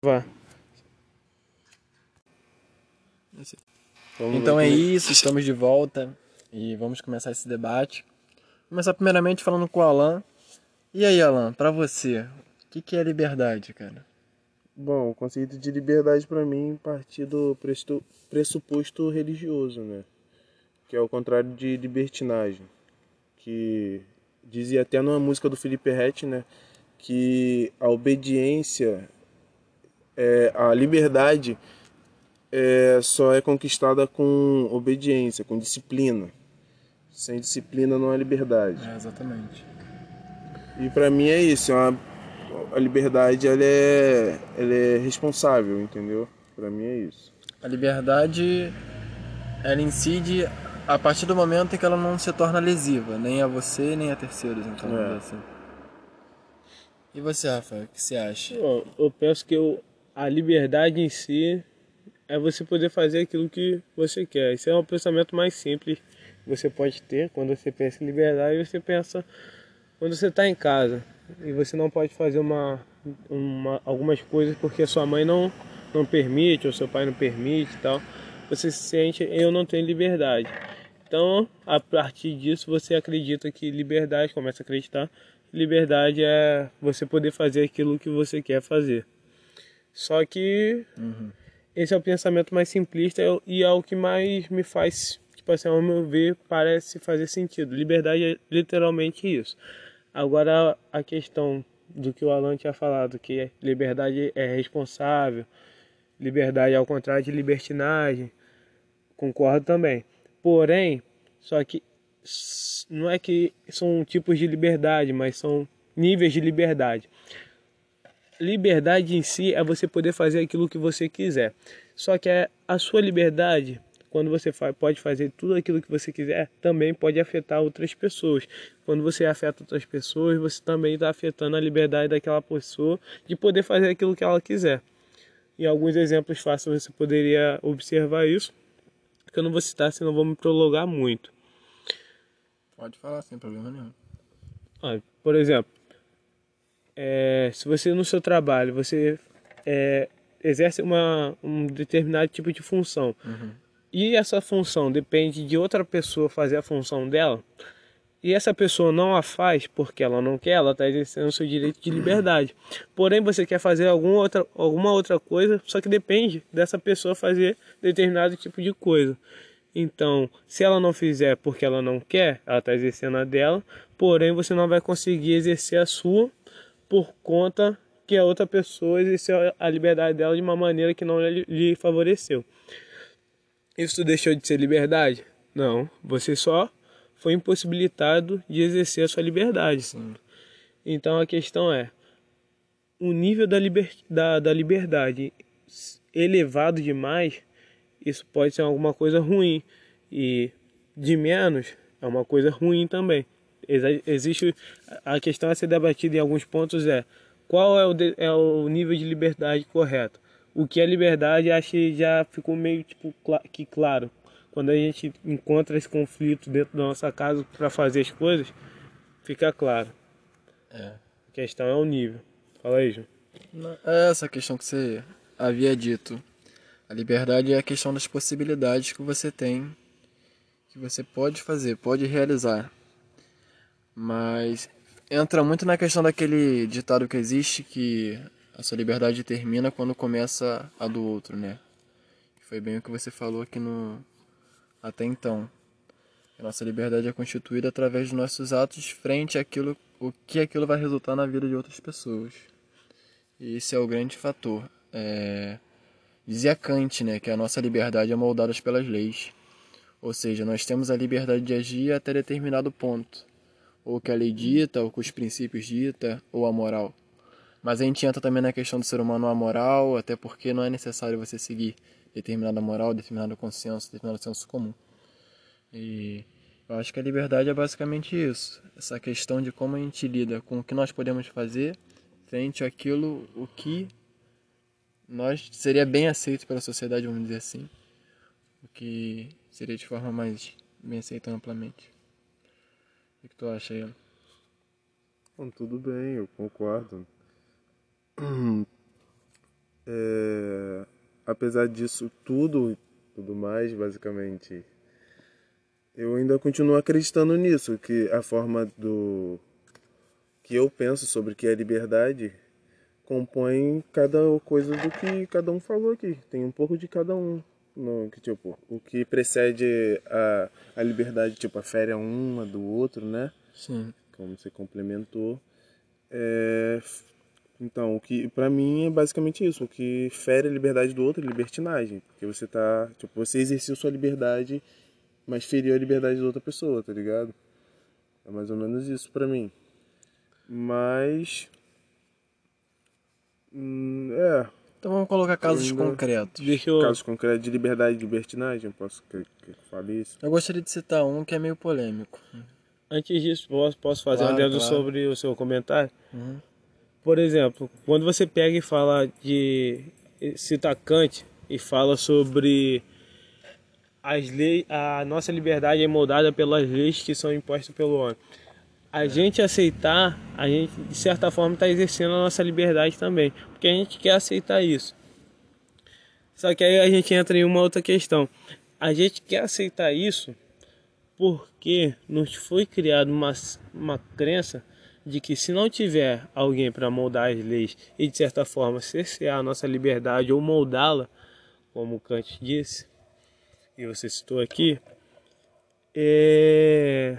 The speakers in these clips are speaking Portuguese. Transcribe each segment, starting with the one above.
Vá. Então é como isso, estamos de volta e vamos começar esse debate. Começar primeiramente falando com o Alan. E aí, Alan, pra você, o que, que é liberdade, cara? Bom, o conceito de liberdade para mim parte do pressuposto religioso, né? Que é o contrário de libertinagem. Que dizia até numa música do Felipe Rett, né? Que a obediência, é, a liberdade é, só é conquistada com obediência, com disciplina. Sem disciplina não há liberdade. É, exatamente. E pra mim é isso, é uma- a liberdade ela é, ela é responsável, entendeu? Pra mim é isso. A liberdade, ela incide a partir do momento em que ela não se torna lesiva, nem a você, nem a terceiros, então, É. assim. E você, Rafa, o que você acha? Bom, eu penso que eu- a liberdade em si é você poder fazer aquilo que você quer. Isso é um pensamento mais simples que você pode ter quando você pensa em liberdade. Você pensa quando você está em casa e você não pode fazer uma, uma- algumas coisas porque sua mãe não, não permite ou seu pai não permite e tal. Você se sente, eu não tenho liberdade. Então, a partir disso, você acredita que liberdade, começa a acreditar, liberdade é você poder fazer aquilo que você quer fazer. Só que esse é o pensamento mais simplista e é o que mais me faz, tipo assim, ao meu ver, parece fazer sentido. Liberdade é literalmente isso. Agora, a questão do que o Alan tinha falado, que liberdade é responsável, liberdade é ao contrário de libertinagem, concordo também. Porém, só que não é que são tipos de liberdade, mas são níveis de liberdade. Liberdade em si é você poder fazer aquilo que você quiser. Só que é a sua liberdade, quando você pode fazer tudo aquilo que você quiser, também pode afetar outras pessoas. Quando você afeta outras pessoas, você também está afetando a liberdade daquela pessoa de poder fazer aquilo que ela quiser. Em alguns exemplos fáceis você poderia observar isso, que eu não vou citar, senão vou me prolongar muito. Pode falar sem problema nenhum. Ah, por exemplo, é, se você no seu trabalho você é, exerce uma, um determinado tipo de função e essa função depende de outra pessoa fazer a função dela e essa pessoa não a faz porque ela não quer, ela está exercendo o seu direito de liberdade. Porém, você quer fazer alguma outra, alguma outra coisa, só que depende dessa pessoa fazer determinado tipo de coisa. Então, se ela não fizer porque ela não quer, ela está exercendo a dela, porém você não vai conseguir exercer a sua por conta que a outra pessoa exerceu a liberdade dela de uma maneira que não lhe favoreceu. Isso deixou de ser liberdade? Não, você só foi impossibilitado de exercer a sua liberdade. Então a questão é, o nível da, liber, da, da liberdade elevado demais, isso pode ser alguma coisa ruim. E de menos é uma coisa ruim também. Existe a questão a ser debatida em alguns pontos é qual é o, de- é o nível de liberdade correto. O que é liberdade acho que já ficou meio tipo que claro. Quando a gente encontra esse conflito dentro da nossa casa para fazer as coisas, fica claro. É. A questão é o nível. Fala aí, João. É essa questão que você havia dito. A liberdade é a questão das possibilidades que você tem, que você pode fazer, pode realizar. Mas entra muito na questão daquele ditado que existe que a sua liberdade termina quando começa a do outro, né? Foi bem o que você falou aqui no até então. A nossa liberdade é constituída através dos nossos atos frente àquilo o que aquilo vai resultar na vida de outras pessoas. E esse é o grande fator. É... Dizia Kant, né, que a nossa liberdade é moldada pelas leis. Ou seja, nós temos a liberdade de agir até determinado ponto. Ou que a lei dita, ou que os princípios dita, ou a moral. Mas a gente entra também na questão do ser humano amoral, até porque não é necessário você seguir determinada moral, determinado consenso, determinado senso comum. E eu acho que a liberdade é basicamente isso. Essa questão de como a gente lida com o que nós podemos fazer frente àquilo o que nós seria bem aceito pela sociedade, vamos dizer assim. O que seria de forma mais bem aceita amplamente. O que tu acha aí? Bom, tudo bem, eu concordo. é, apesar disso tudo, tudo mais, basicamente, eu ainda continuo acreditando nisso, que a forma do que eu penso sobre o que é liberdade compõe cada coisa do que cada um falou aqui. Tem um pouco de cada um. No, que, tipo, o que precede a, a liberdade, tipo, a férias uma do outro, né? Sim. Como você complementou. É, então, o que para mim é basicamente isso. O que fere a liberdade do outro é libertinagem. Porque você tá. Tipo, você exerceu sua liberdade, mas feriu a liberdade da outra pessoa, tá ligado? É mais ou menos isso pra mim. Mas. Hum, é. Então vamos colocar casos Ainda- concretos. Eu... Casos concretos de liberdade e libertinagem, posso que, que eu fale isso? Eu gostaria de citar um que é meio polêmico. Antes disso, posso, posso fazer Claro, um adendo claro. sobre o seu comentário? Uhum. Por exemplo, quando você pega e fala de cita Kant e fala sobre as leis, a nossa liberdade é moldada pelas leis que são impostas pelo homem. A gente aceitar, a gente de certa forma está exercendo a nossa liberdade também, porque a gente quer aceitar isso. Só que aí a gente entra em uma outra questão. A gente quer aceitar isso porque nos foi criada uma, uma crença de que se não tiver alguém para moldar as leis e de certa forma cercear a nossa liberdade ou moldá-la, como Kant disse, e você citou aqui, é,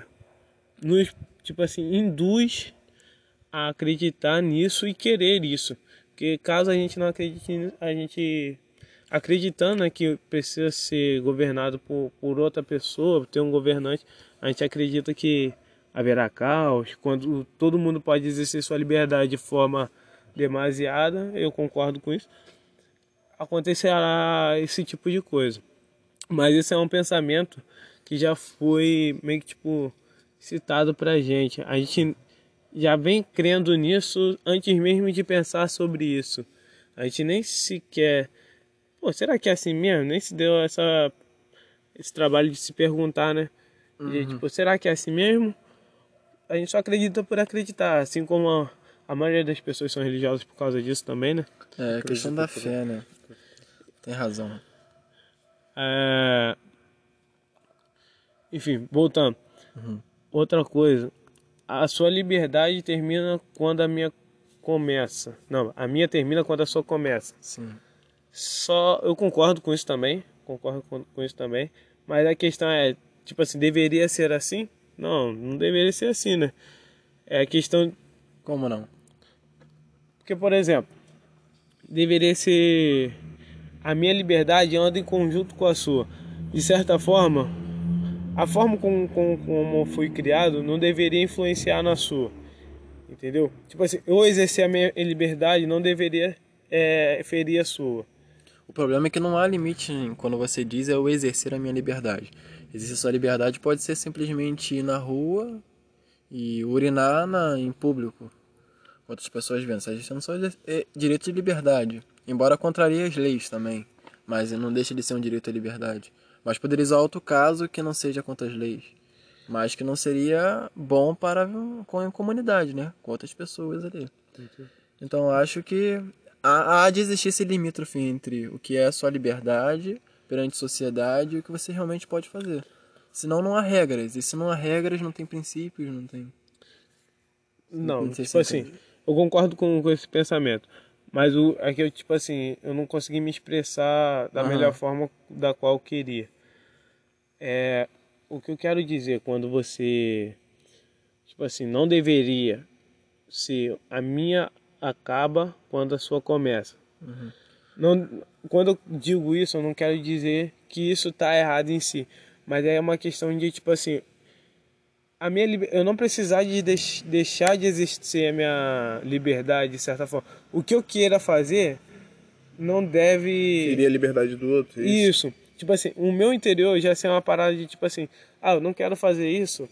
nos tipo assim induz a acreditar nisso e querer isso, porque caso a gente não acredite, a gente acreditando né, que precisa ser governado por, por outra pessoa, ter um governante, a gente acredita que haverá caos, quando todo mundo pode exercer sua liberdade de forma demasiada, eu concordo com isso, acontecerá esse tipo de coisa. Mas esse é um pensamento que já foi meio que tipo citado pra gente. A gente já vem crendo nisso antes mesmo de pensar sobre isso. A gente nem sequer Pô, será que é assim mesmo? Nem se deu essa, esse trabalho de se perguntar, né? De, tipo, será que é assim mesmo? A gente só acredita por acreditar, assim como a, a maioria das pessoas são religiosas por causa disso também, né? É, questão da fé, né? Tem razão. É... Enfim, voltando. Outra coisa, a sua liberdade termina quando a minha começa. Não, a minha termina quando a sua começa. Sim. Só eu concordo com isso também, concordo com, com isso também, mas a questão é, tipo assim, deveria ser assim? Não, não deveria ser assim, né? É a questão Como não? porque, por exemplo, deveria ser a minha liberdade anda em conjunto com a sua. De certa forma, a forma como, como, como fui criado não deveria influenciar na sua. Entendeu? Tipo assim, eu exercer a minha liberdade não deveria é, ferir a sua. O problema é que não há limite quando você diz é eu exercer a minha liberdade. Exercer sua liberdade pode ser simplesmente ir na rua e urinar na, em público. Outras pessoas vendo. Você está exercendo só é, direito de liberdade. Embora contrarie as leis também. Mas não deixa de ser um direito à liberdade. Mas poderia usar outro caso que não seja contra as leis. Mas que não seria bom para com a comunidade, né? Com outras pessoas ali. Então acho que há, há de existir esse limítrofe entre o que é a sua liberdade perante a sociedade e o que você realmente pode fazer. Senão não há regras. E se não há regras, não tem princípios, não tem. Não, Não tipo se assim, eu concordo com, com esse pensamento. Mas o, é que eu, tipo assim, eu não consegui me expressar da Aham. melhor forma da qual eu queria. É, o que eu quero dizer quando você, tipo assim, não deveria ser a minha acaba quando a sua começa. Não, quando eu digo isso, eu não quero dizer que isso tá errado em si, mas é uma questão de tipo assim, a minha eu não precisar de deix- deixar de exercer a minha liberdade de certa forma. O que eu queira fazer não deve Seria a liberdade do outro? é isso. Tipo assim, o meu interior já ser uma parada de tipo assim, ah, eu não quero fazer isso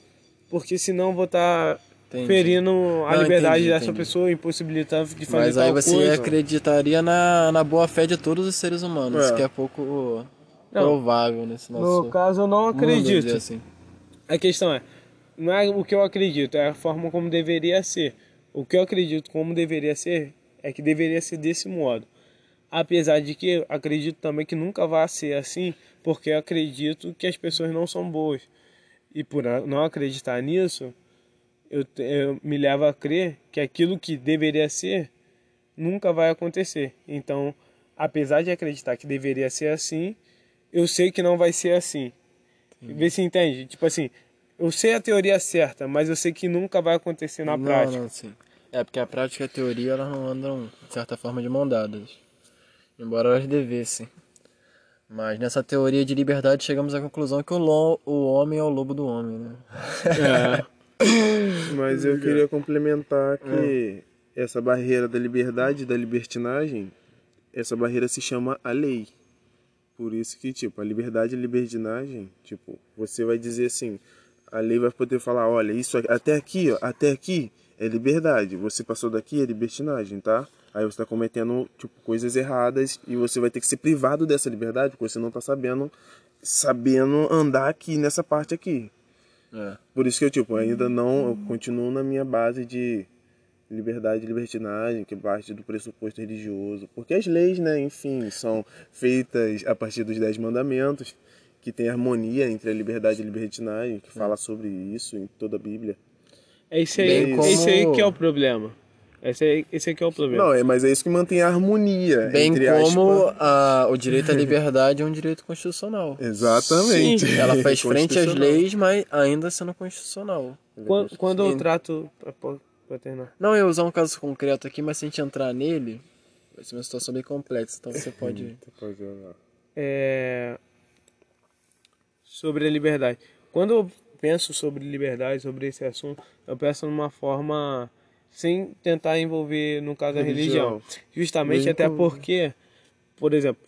porque senão eu vou estar Entendi. ferindo a Não, liberdade entendi, dessa entendi. pessoa, impossibilitando de fazer Mas aí você coisa. acreditaria na, na boa fé de todos os seres humanos, É. isso que é pouco Não. provável nesse nosso No caso, eu não mundo, acredito. dizer assim. A questão é, não é o que eu acredito, é a forma como deveria ser. O que eu acredito como deveria ser é que deveria ser desse modo. Apesar de que acredito também que nunca vai ser assim, porque acredito que as pessoas não são boas. E por não acreditar nisso, eu, eu me levo a crer que aquilo que deveria ser nunca vai acontecer. Então, apesar de acreditar que deveria ser assim, eu sei que não vai ser assim. Sim. Vê se entende. Tipo assim, eu sei a teoria certa, mas eu sei que nunca vai acontecer na não, prática. Não, sim. É porque a prática e a teoria elas não andam, de certa forma, de mão dadas. Embora elas devessem. Mas nessa teoria de liberdade chegamos à conclusão que o, lo, o homem é o lobo do homem, né? É. Mas eu queria complementar que é. essa barreira da liberdade, da libertinagem, essa barreira se chama a lei. Por isso que, tipo, a liberdade e a libertinagem, tipo, você vai dizer assim, a lei vai poder falar, olha, isso até aqui, ó, até aqui é liberdade. Você passou daqui é libertinagem, tá? Aí você está cometendo tipo coisas erradas e você vai ter que ser privado dessa liberdade porque você não está sabendo sabendo andar aqui nessa parte aqui. É. Por isso que eu, tipo, ainda não, eu continuo na minha base de liberdade e libertinagem, que parte do pressuposto religioso. Porque as leis, né, enfim, são feitas a partir dos Dez Mandamentos, que tem harmonia entre a liberdade e a libertinagem, que fala sobre isso em toda a Bíblia. É isso aí, como... esse aí que é o problema. Esse, é, esse aqui é o problema. Não, é, mas é isso que mantém a harmonia. Bem como a, o direito à liberdade é um direito constitucional. Exatamente. Sim. Ela faz frente às leis, mas ainda sendo constitucional. Quando, quando eu trato. Pra terminar. Não, eu ia usar um caso concreto aqui, mas se a gente entrar nele, vai ser uma situação bem complexa, então você pode. é... Sobre a liberdade. Quando eu penso sobre liberdade, sobre esse assunto, eu penso numa forma sem tentar envolver, no caso, a religião. Justamente Bem até porque, por exemplo,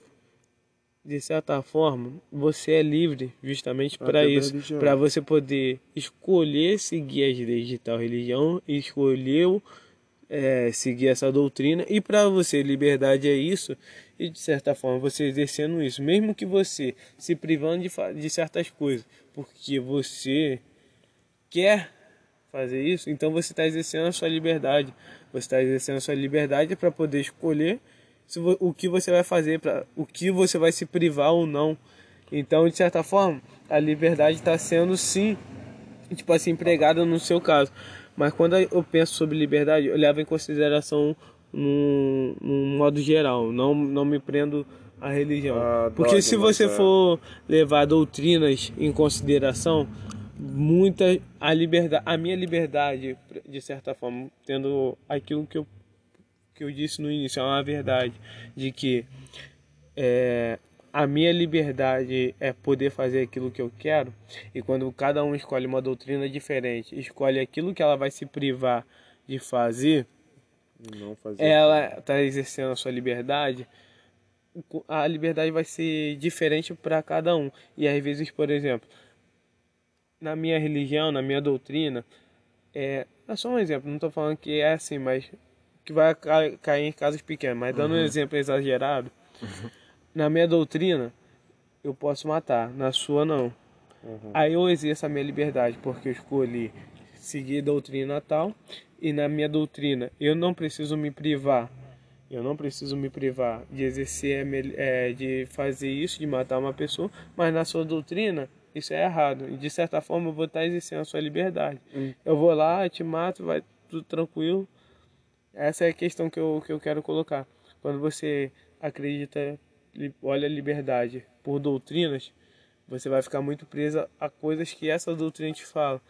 de certa forma, você é livre justamente para isso, para você poder escolher seguir as leis de tal religião, escolher é, seguir essa doutrina e para você liberdade é isso e de certa forma você exercendo isso, mesmo que você se privando de, de certas coisas, porque você quer fazer isso, então você está exercendo a sua liberdade. Você está exercendo a sua liberdade para poder escolher se, o que você vai fazer, para o que você vai se privar ou não. Então, de certa forma, a liberdade está sendo sim, tipo assim, empregada no seu caso. Mas quando eu penso sobre liberdade, eu levo em consideração num, num modo geral. Não, não me prendo à religião. Ah, Porque se você é. for levar doutrinas em consideração, muita a liberdade, a minha liberdade, de certa forma, tendo aquilo que eu que eu disse no início, é uma verdade de que é, a minha liberdade é poder fazer aquilo que eu quero, e quando cada um escolhe uma doutrina diferente, escolhe aquilo que ela vai se privar de fazer, fazer ela está exercendo a sua liberdade, a liberdade vai ser diferente para cada um. E às vezes, por exemplo, na minha religião, na minha doutrina, é, é só um exemplo, não estou falando que é assim, mas que vai cair em casos pequenos, mas dando uhum. um exemplo exagerado, uhum. na minha doutrina eu posso matar, na sua não. Uhum. Aí eu exerço a minha liberdade, porque eu escolhi seguir a doutrina tal, e na minha doutrina eu não preciso me privar, eu não preciso me privar de exercer, é, de fazer isso, de matar uma pessoa, mas na sua doutrina isso é errado. E de certa forma eu vou estar exercendo a sua liberdade. Hum. Eu vou lá, te mato, vai tudo tranquilo. Essa é a questão que eu, que eu quero colocar. Quando você acredita, olha a liberdade por doutrinas, você vai ficar muito presa a coisas que essa doutrina te fala.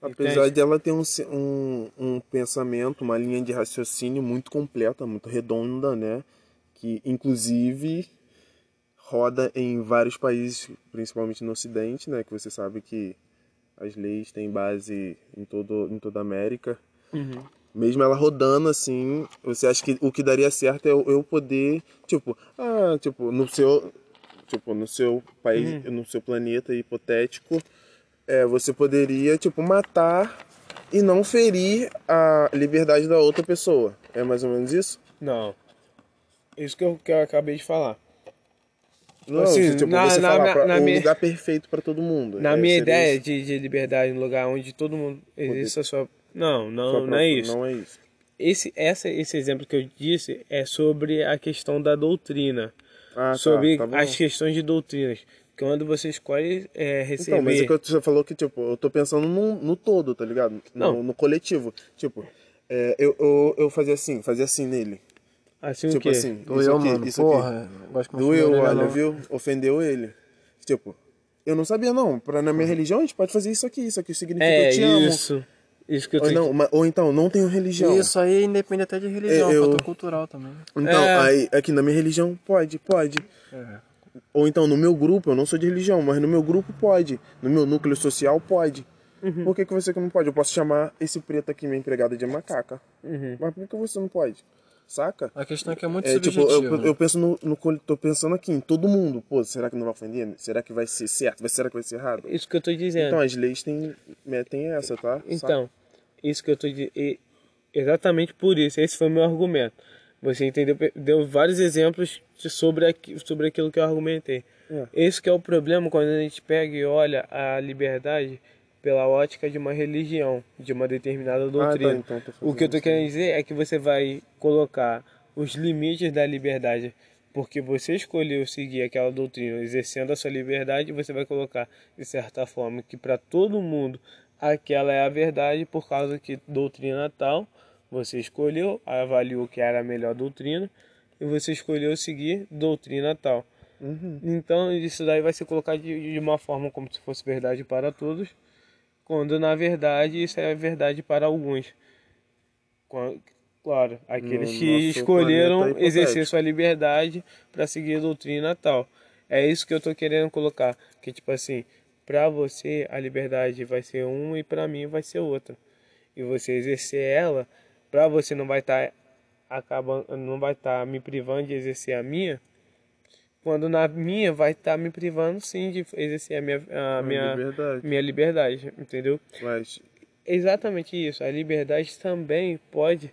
Apesar Entende? dela ter um, um, um pensamento, uma linha de raciocínio muito completa, muito redonda, né? Que inclusive roda em vários países, principalmente no Ocidente, né? Que você sabe que as leis têm base em, todo, em toda a América. Uhum. Mesmo ela rodando assim, você acha que o que daria certo é eu poder, tipo, ah, tipo, no seu, tipo, no seu país, uhum. no seu planeta hipotético, é, você poderia, tipo, matar e não ferir a liberdade da outra pessoa. É mais ou menos isso? Não. Isso que eu, que eu acabei de falar. Não, assim, tipo, na, você na, falar na, na um minha, lugar perfeito para todo mundo. Na é, minha ideia de, de liberdade, um lugar onde todo mundo existe a sua... Não, não, sua não é isso. Não é isso. esse, essa, esse exemplo que eu disse é sobre a questão da doutrina. Ah, tá, sobre tá bom. as questões de doutrinas. Quando você escolhe é, receber. Então, mas é que você falou que, tipo, eu tô pensando no, no todo, tá ligado? No, Não. no coletivo. Tipo, é, eu, eu, eu fazia assim, fazia assim nele. assim o tipo quê? assim, isso Doeu, aqui, mano. isso aqui. Porra, muito Doeu, olha, não. viu? Ofendeu ele. Tipo, eu não sabia não. Pra, na minha religião a gente pode fazer isso aqui. Isso aqui significa É, eu te amo. isso. Isso que eu Ou, tô não, mas- ou então, não tenho religião. Isso aí independe até de religião, É, eu- fator cultural também. Então, É. aí, aqui na minha religião, pode, pode. É. Ou então, no meu grupo, eu não sou de religião, mas no meu grupo pode. No meu núcleo social, pode. Uhum. Por que, que você que não pode? Eu posso chamar esse preto aqui, minha empregada, de macaca. Uhum. Mas por que você não pode? Saca? A questão é que é muito É, tipo, subjetivo. eu, eu penso no, no. Tô pensando aqui em todo mundo. Pô, será que não vai ofender? Será que vai ser certo? Vai- Será que vai ser errado? Isso que eu tô dizendo. Então, as leis têm, metem essa, tá? Então, isso que eu tô dizendo. Exatamente por isso, esse foi o meu argumento. Você entendeu? Deu vários exemplos sobre, aqui, sobre aquilo que eu argumentei. É. Esse que é o problema quando a gente pega e olha a liberdade pela ótica de uma religião, de uma determinada doutrina. então tô fazendo o que eu tô isso. querendo dizer é que você vai colocar os limites da liberdade porque você escolheu seguir aquela doutrina, exercendo a sua liberdade, você vai colocar de certa forma que para todo mundo aquela é a verdade por causa que doutrina tal você escolheu, avaliou que era a melhor doutrina e você escolheu seguir doutrina tal. Uhum. Então isso daí vai ser colocado de, de uma forma como se fosse verdade para todos, quando na verdade isso é verdade para alguns. Claro, aqueles No que escolheram exercer sua liberdade para seguir a doutrina tal. É isso que eu tô querendo colocar, que tipo assim, para você a liberdade vai ser uma e para mim vai ser outra. E você exercer ela, para você não vai estar acabando, não vai estar me privando de exercer a minha, quando na minha vai estar me privando sim de exercer a minha a minha liberdade. minha liberdade, entendeu? Mas, Exatamente isso. A liberdade também pode.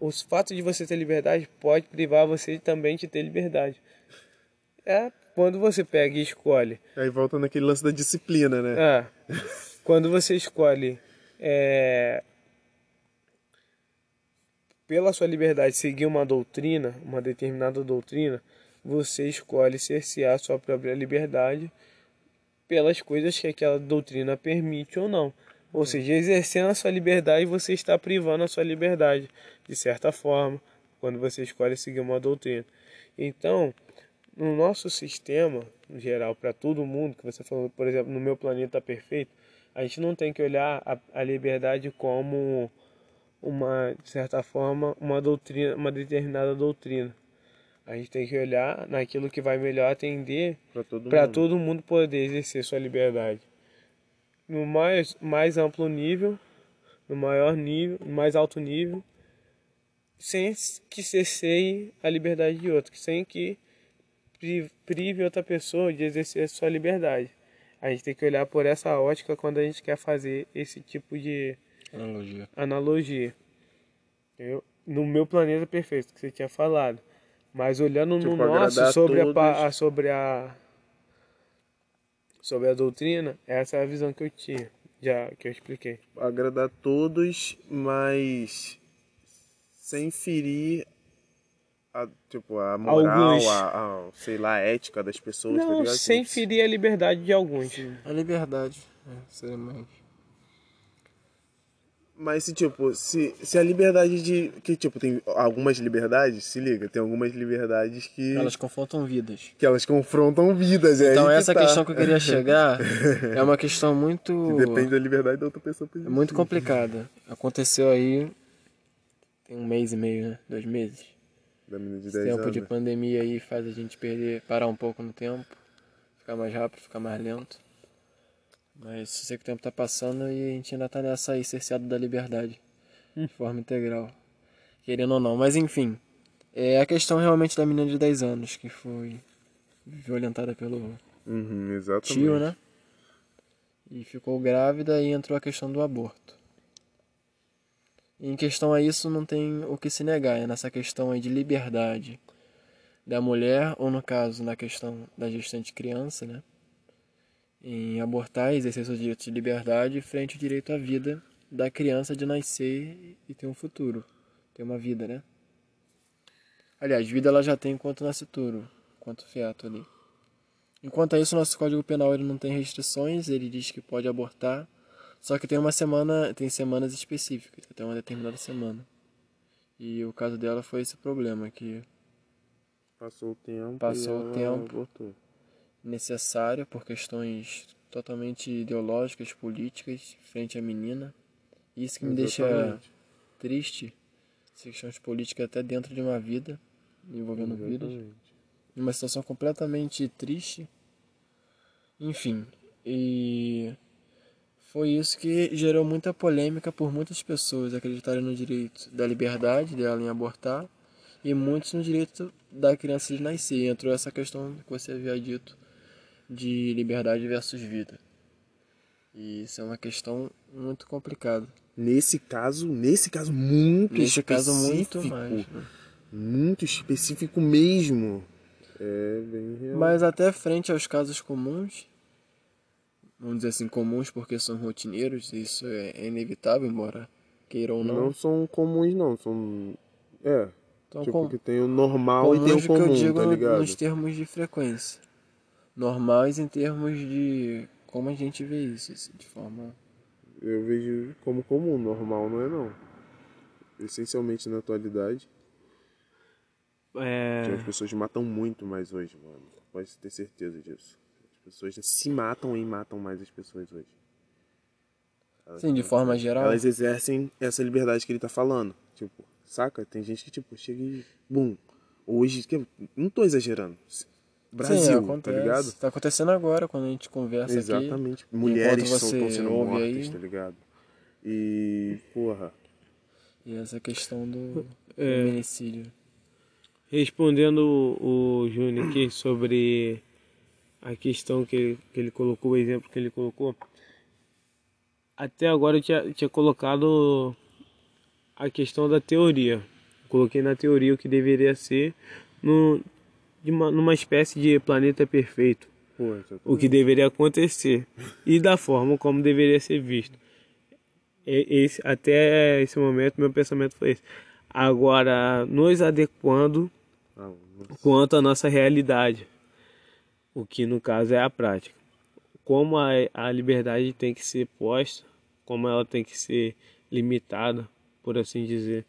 O fato de você ter liberdade pode privar você também de ter liberdade. É quando você pega e escolhe. aí volta naquele lance da disciplina, né? Ah, quando você escolhe é, pela sua liberdade seguir uma doutrina, uma determinada doutrina, você escolhe cercear a sua própria liberdade pelas coisas que aquela doutrina permite ou não. Ou seja, exercendo a sua liberdade, você está privando a sua liberdade, de certa forma, quando você escolhe seguir uma doutrina. Então, no nosso sistema, no geral, para todo mundo, que você falou, por exemplo, no meu planeta perfeito, a gente não tem que olhar a, a liberdade como uma, de certa forma, uma doutrina, uma determinada doutrina. A gente tem que olhar naquilo que vai melhor atender Pra todo para mundo. todo mundo poder exercer sua liberdade. No mais, mais amplo nível, no maior nível, no mais alto nível, sem que cesseie a liberdade de outro, sem que pri- prive outra pessoa de exercer a sua liberdade. A gente tem que olhar por essa ótica quando a gente quer fazer esse tipo de Analogia. analogia. Entendeu? No meu planeta perfeito, que você tinha falado. Mas olhando no Tipo, nosso, agradar sobre a, todos. a- sobre a sobre a doutrina, essa é a visão que eu tinha, já que eu expliquei. Agradar todos, mas sem ferir a, tipo, a moral, Alguns. a, a, sei lá, a ética das pessoas, tá Não, ligado? sem Tipo, ferir a liberdade de alguns. A liberdade. É, seriamente. Mas se, tipo, se, se a liberdade de. Que, tipo, tem algumas liberdades, se liga, tem algumas liberdades que. Elas confrontam vidas. que elas confrontam vidas, é Então aí que essa tá. questão que eu queria chegar é uma questão muito Depende da liberdade da outra pessoa. é muito complicada. Aconteceu aí tem um mês e meio, né? Dois meses. Da de Esse 10 tempo anos. de pandemia aí faz a gente perder, parar um pouco no tempo, ficar mais rápido, ficar mais lento. Mas eu sei que o tempo tá passando e a gente ainda tá nessa aí, cerceado da liberdade. De forma integral. Querendo ou não. Mas enfim. É a questão realmente da menina de 10 anos que foi violentada pelo Uhum, tio, né? E ficou grávida e entrou a questão do aborto. E em questão a isso não tem o que se negar, é nessa questão aí de liberdade da mulher, ou no caso, na questão da gestante criança, né? Em abortar e exercer seus direitos de liberdade frente ao direito à vida da criança de nascer e ter um futuro. Tem uma vida, né? Aliás, vida ela já tem enquanto nascituro, enquanto feto ali. Enquanto isso, nosso Código Penal ele não tem restrições, ele diz que pode abortar, só que tem uma semana, tem semanas específicas, até uma determinada semana. E o caso dela foi esse problema, que Passou o tempo. Passou e o tempo. Abortou. Necessária por questões totalmente ideológicas, políticas, frente à menina. Isso que me deixa Exatamente. triste, essas questões políticas até dentro de uma vida, envolvendo vidas. Exatamente. uma situação completamente triste. Enfim, e foi isso que gerou muita polêmica por muitas pessoas acreditarem no direito da liberdade dela em abortar e muitos no direito da criança de nascer. E entrou essa questão que você havia dito de liberdade versus vida. E isso é uma questão muito complicada. Nesse caso, nesse caso muito Nesse caso, muito específico, mais. né? Muito específico mesmo. É bem real. Mas até frente aos casos comuns, vamos dizer assim, comuns porque são rotineiros, isso é inevitável, embora queiram ou não. não. são comuns não, são é, Então, tipo com, que tem o normal e tem o que eu comum, digo tá ligado? nos termos de frequência. Normais em termos de como a gente vê isso, assim, de forma... Eu vejo como comum, normal não é não. Essencialmente na atualidade, É, as pessoas matam muito mais hoje, mano. Pode ter certeza disso. As pessoas se matam e matam mais as pessoas hoje. Elas- Sim, de forma geral. Elas exercem essa liberdade que ele tá falando. Tipo, saca? Tem gente que, tipo, chega e. Bum. Hoje, não tô exagerando. Brasil, Sim, tá acontece. ligado? Tá acontecendo agora, quando a gente conversa aqui. Exatamente. Mulheres Enquanto são, você estão sendo ouve mortas, aí- tá ligado? E, porra. E essa questão do É. feminicídio. respondendo o, o Júnior aqui sobre a questão que ele, que ele colocou, o exemplo que ele colocou. Até agora eu tinha, tinha colocado a questão da teoria. Coloquei na teoria o que deveria ser no, uma, numa espécie de planeta perfeito. O que deveria acontecer e da forma como deveria ser visto. Esse, até esse momento, meu pensamento foi esse. Agora, nos adequando Ah, quanto à nossa realidade, o que no caso é a prática. Como a, a liberdade tem que ser posta, como ela tem que ser limitada, por assim dizer.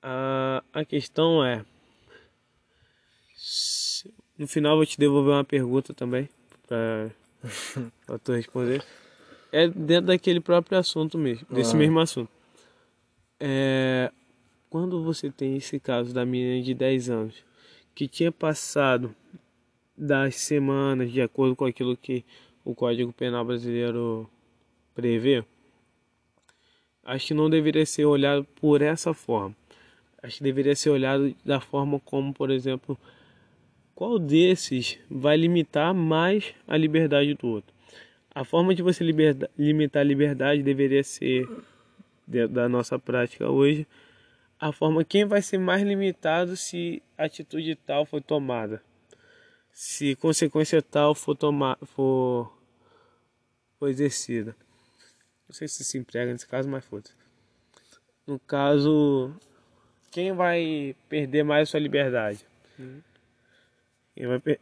A, a questão é. No final, vou te devolver uma pergunta também, para tu responder. É dentro daquele próprio assunto mesmo, desse Ah. mesmo assunto. É, quando você tem esse caso da menina de 10 anos que tinha passado das semanas de acordo com aquilo que o Código Penal brasileiro prevê, acho que não deveria ser olhado por essa forma. Acho que deveria ser olhado da forma como, por exemplo, qual desses vai limitar mais a liberdade do outro. A forma de você liberda- limitar a liberdade deveria ser da nossa prática hoje, a forma quem vai ser mais limitado se atitude tal for tomada. Se consequência tal for tomar for, for exercida. Não sei se se emprega nesse caso, mas foda-se. No caso, quem vai perder mais sua liberdade? Quem vai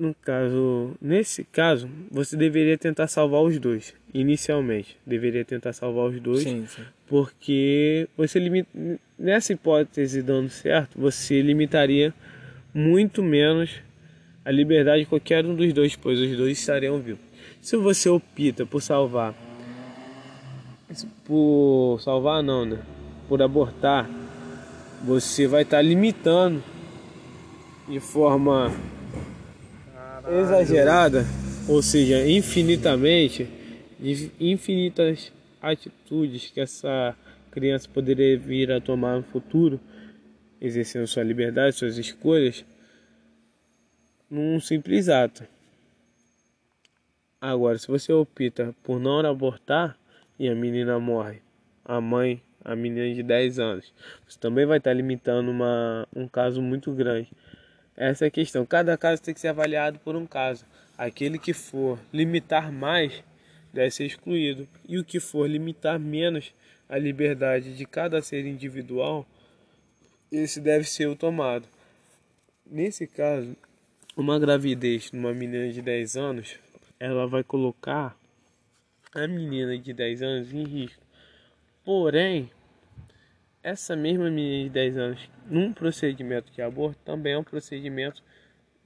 no caso, nesse caso, você deveria tentar salvar os dois. Inicialmente, deveria tentar salvar os dois Sim, sim. porque você limita nessa hipótese dando certo, você limitaria muito menos a liberdade de qualquer um dos dois, pois os dois estariam vivos. Se você opta por salvar, por salvar não, né? Por abortar, você vai estar limitando de forma exagerada, ou seja, infinitamente, infinitas atitudes que essa criança poderia vir a tomar no futuro, exercendo sua liberdade, suas escolhas, num simples ato. Agora, se você opta por não abortar e a menina morre, a mãe, a menina de 10 anos, você também vai estar limitando uma, um caso muito grande. Essa é a questão. Cada caso tem que ser avaliado por um caso. Aquele que for limitar mais deve ser excluído. E o que for limitar menos a liberdade de cada ser individual, esse deve ser o tomado. Nesse caso, uma gravidez numa menina de 10 anos, ela vai colocar a menina de 10 anos em risco. Porém, essa mesma menina de 10 anos, num procedimento de aborto, também é um procedimento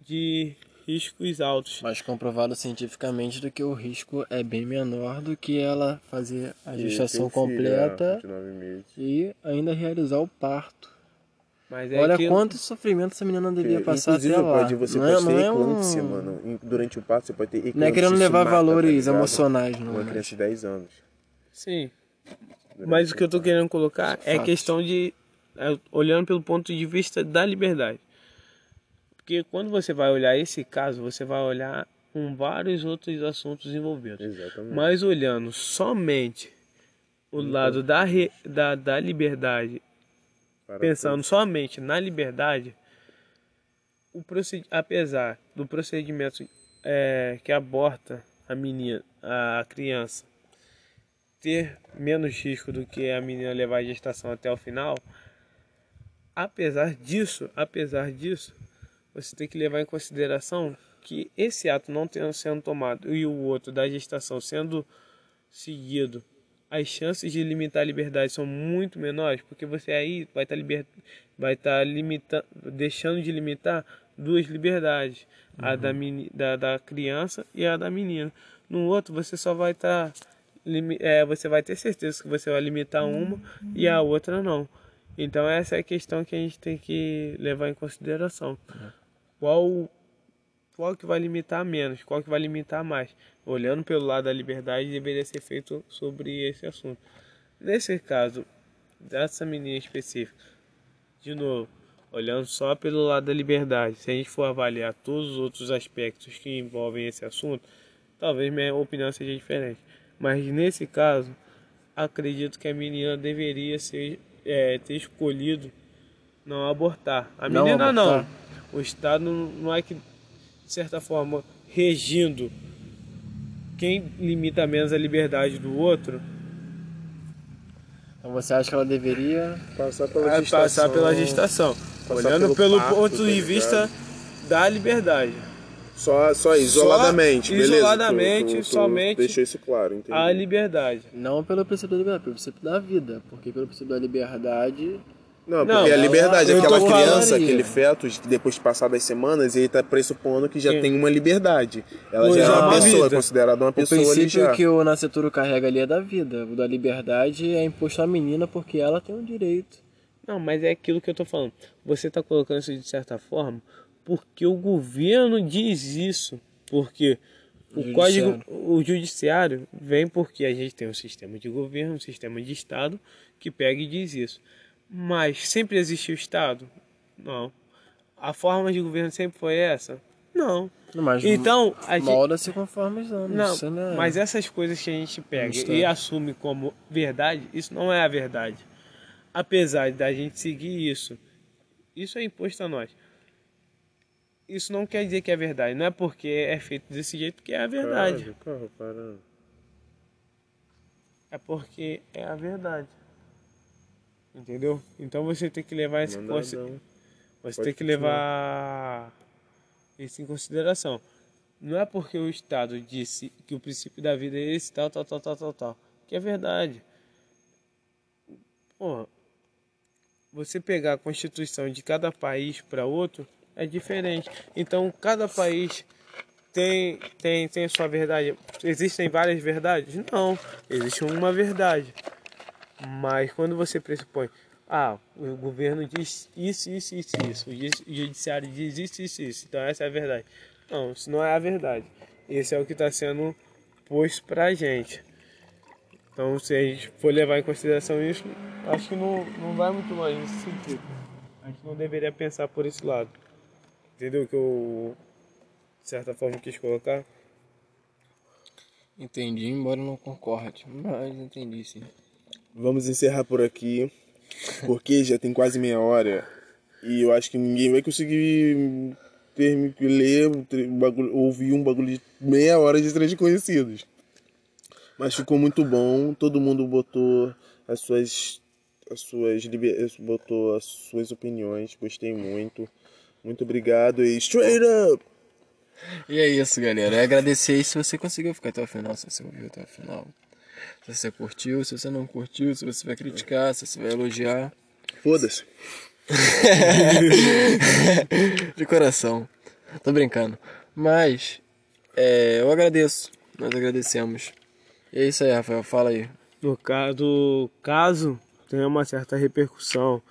de riscos altos. Mas comprovado cientificamente do que o risco é bem menor do que ela fazer a gestação completa e ainda realizar o parto. É Olha aquilo... quanto sofrimento essa menina não devia passar Inclusive, até lá. pode, você não pode é, ter não é eclâmpsia, um... mano. Durante o parto você pode ter eclâmpsia. Não é querendo levar mata, valores tá emocionais, não. Uma mas- criança de 10 anos. Sim. Mas o que eu tô querendo colocar é Fatos. questão de. é, olhando pelo ponto de vista da liberdade. Porque quando você vai olhar esse caso, você vai olhar com vários outros assuntos envolvidos. Exatamente. Mas olhando somente o lado da, re- da, da liberdade, Para pensando somente na liberdade, o proced... apesar do procedimento é, que aborta a menina, a criança, ter menos risco do que a menina levar a gestação até o final, apesar disso, apesar disso, você tem que levar em consideração que esse ato não tendo sendo tomado e o outro da gestação sendo seguido, as chances de limitar a liberdade são muito menores, porque você aí vai estar liber... vai estar limitando, deixando de limitar duas liberdades, a da, meni... da, da criança e a da menina. No outro você só vai estar limi- é, você vai ter certeza que você vai limitar uma e a outra não. Então essa é a questão que a gente tem que levar em consideração. Qual qual que vai limitar menos, qual que vai limitar mais. Olhando pelo lado da liberdade, deveria ser feito sobre esse assunto. Nesse caso, dessa menina específica, de novo, olhando só pelo lado da liberdade, se a gente for avaliar todos os outros aspectos que envolvem esse assunto, talvez minha opinião seja diferente. Mas nesse caso, acredito que a menina deveria ser, é, ter escolhido não abortar. A Não menina não. O Estado não não é que, de certa forma, regindo quem limita menos a liberdade do outro, Então você acha que ela deveria. Passar pela é gestação. passar pela gestação. passar Olhando pelo pelo parto, ponto tá de vista da liberdade. Só, só isoladamente, Só beleza? isoladamente, Tu- tu- tu somente Deixou isso claro, entendeu? A liberdade. Não pelo princípio da liberdade, pelo princípio da vida. Porque pelo princípio da liberdade. Não, Não, porque a ela- liberdade, eu aquela criança, aquele feto, depois de passar das semanas, ele tá pressupondo que já Sim. tem uma liberdade. Ela Pois já é é, uma uma pessoa, vida. considerada uma O pessoa ali princípio já. que o nascituro carrega ali é da vida. O da liberdade é imposto à menina porque ela tem o direito. Não, mas é aquilo que eu tô falando. Você tá colocando isso de certa forma porque o governo diz isso. Porque o Judiciário. código, o judiciário vem porque a gente tem um sistema de governo, um sistema de Estado que pega e diz isso. Mas sempre existiu Estado? Não. A forma de governo sempre foi essa? Não. Mas Então, a gente, molda-se conforme os anos. não, isso não é- mas essas coisas que a gente pega e assume como verdade, isso não é a verdade. Apesar da gente seguir isso, isso é imposto a nós. Isso não quer dizer que é verdade. Não é porque é feito desse jeito que é a verdade. Caralho, carro parando. É porque é a verdade. Entendeu? Então você tem que levar consi- Mandadão. Você Pode tem que levar isso em consideração. Não é porque o Estado disse que o princípio da vida é esse, tal, tal, tal, tal, tal, tal. Que é verdade. Porra, você pegar a Constituição de cada país para outro é diferente. Então, cada país tem, tem, tem a sua verdade. Existem várias verdades? Não, existe uma verdade. Mas quando você pressupõe, ah, o governo diz isso, isso, isso, isso, o judi- judiciário diz isso, isso, isso, então essa é a verdade. Não, isso não é a verdade. Esse é o que está sendo posto pra gente. Então, se a gente for levar em consideração isso, acho que não, não vai muito longe nesse sentido. A gente não deveria pensar por esse lado. Entendeu o que eu, de certa forma, quis colocar? Entendi, embora eu não concorde. Mas entendi sim. Vamos encerrar por aqui, porque já tem quase meia hora e eu acho que ninguém vai conseguir ter, ler, tre- bagulho- ouvir um bagulho de meia hora de três conhecidos. Mas ficou muito bom, todo mundo botou as suas as suas botou as suas opiniões, gostei muito. Muito obrigado e straight up. E é isso, galera. É agradecer aí se você conseguiu ficar até o final, se você ouviu até o final. Se você curtiu, se você não curtiu, se você vai criticar, se você vai elogiar. Foda-se. De coração. Tô brincando. Mas, é, eu agradeço. Nós agradecemos. E é isso aí, Rafael. Fala aí. No caso, caso tenha uma certa repercussão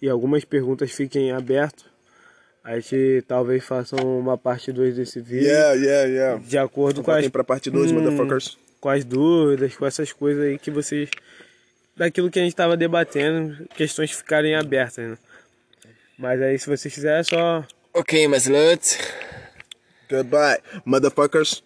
e algumas perguntas fiquem abertas, a gente talvez faça uma parte 2 desse vídeo. Yeah, yeah, yeah. De acordo com as, pra parte 2, Hum, motherfuckers. com as dúvidas, com essas coisas aí que vocês. Daquilo que a gente estava debatendo, questões ficarem abertas, né? Mas aí se vocês quiserem é só Ok, mas let's Goodbye, motherfuckers.